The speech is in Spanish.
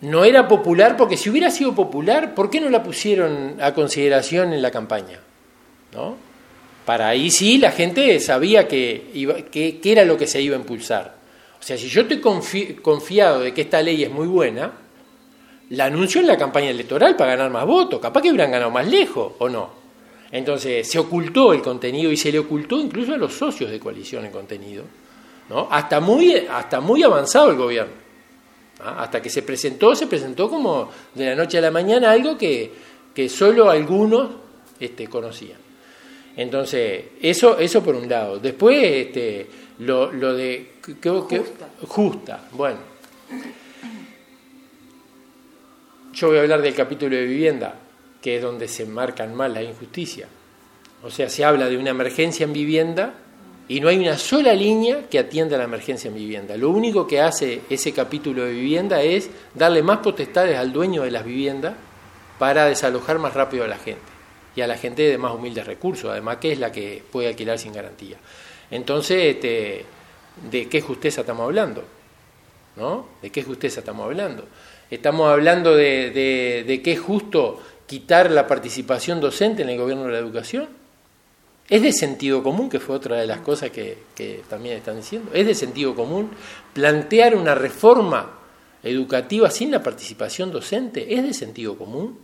no era popular, porque si hubiera sido popular, ¿por qué no la pusieron a consideración en la campaña? ¿No? Para ahí sí la gente sabía que, iba, que, era lo que se iba a impulsar. O sea, si yo estoy confiado de que esta ley es muy buena, la anuncio en la campaña electoral para ganar más votos. Capaz que hubieran ganado más lejos, ¿o no? Entonces se ocultó el contenido y se le ocultó incluso a los socios de coalición el contenido, ¿no? hasta, muy, hasta muy avanzado el gobierno. ¿Ah? Hasta que se presentó, se presentó como de la noche a la mañana algo que, que solo algunos este, conocían. Entonces, eso, eso por un lado. Después, este, lo, lo de... justa. justa, bueno. Yo voy a hablar del capítulo de vivienda que es donde se marcan mal la injusticia. O sea, se habla de una emergencia en vivienda y no hay una sola línea que atienda a la emergencia en vivienda. Lo único que hace ese capítulo de vivienda es darle más potestades al dueño de las viviendas para desalojar más rápido a la gente y a la gente de más humildes recursos, además que es la que puede alquilar sin garantía. Entonces, este, ¿de qué justeza estamos hablando? ¿No? ¿De qué justeza estamos hablando? Estamos hablando de, de, de que es justo quitar la participación docente en el gobierno de la educación? ¿Es de sentido común, que fue otra de las cosas que, también están diciendo? ¿Es de sentido común plantear una reforma educativa sin la participación docente? ¿Es de sentido común?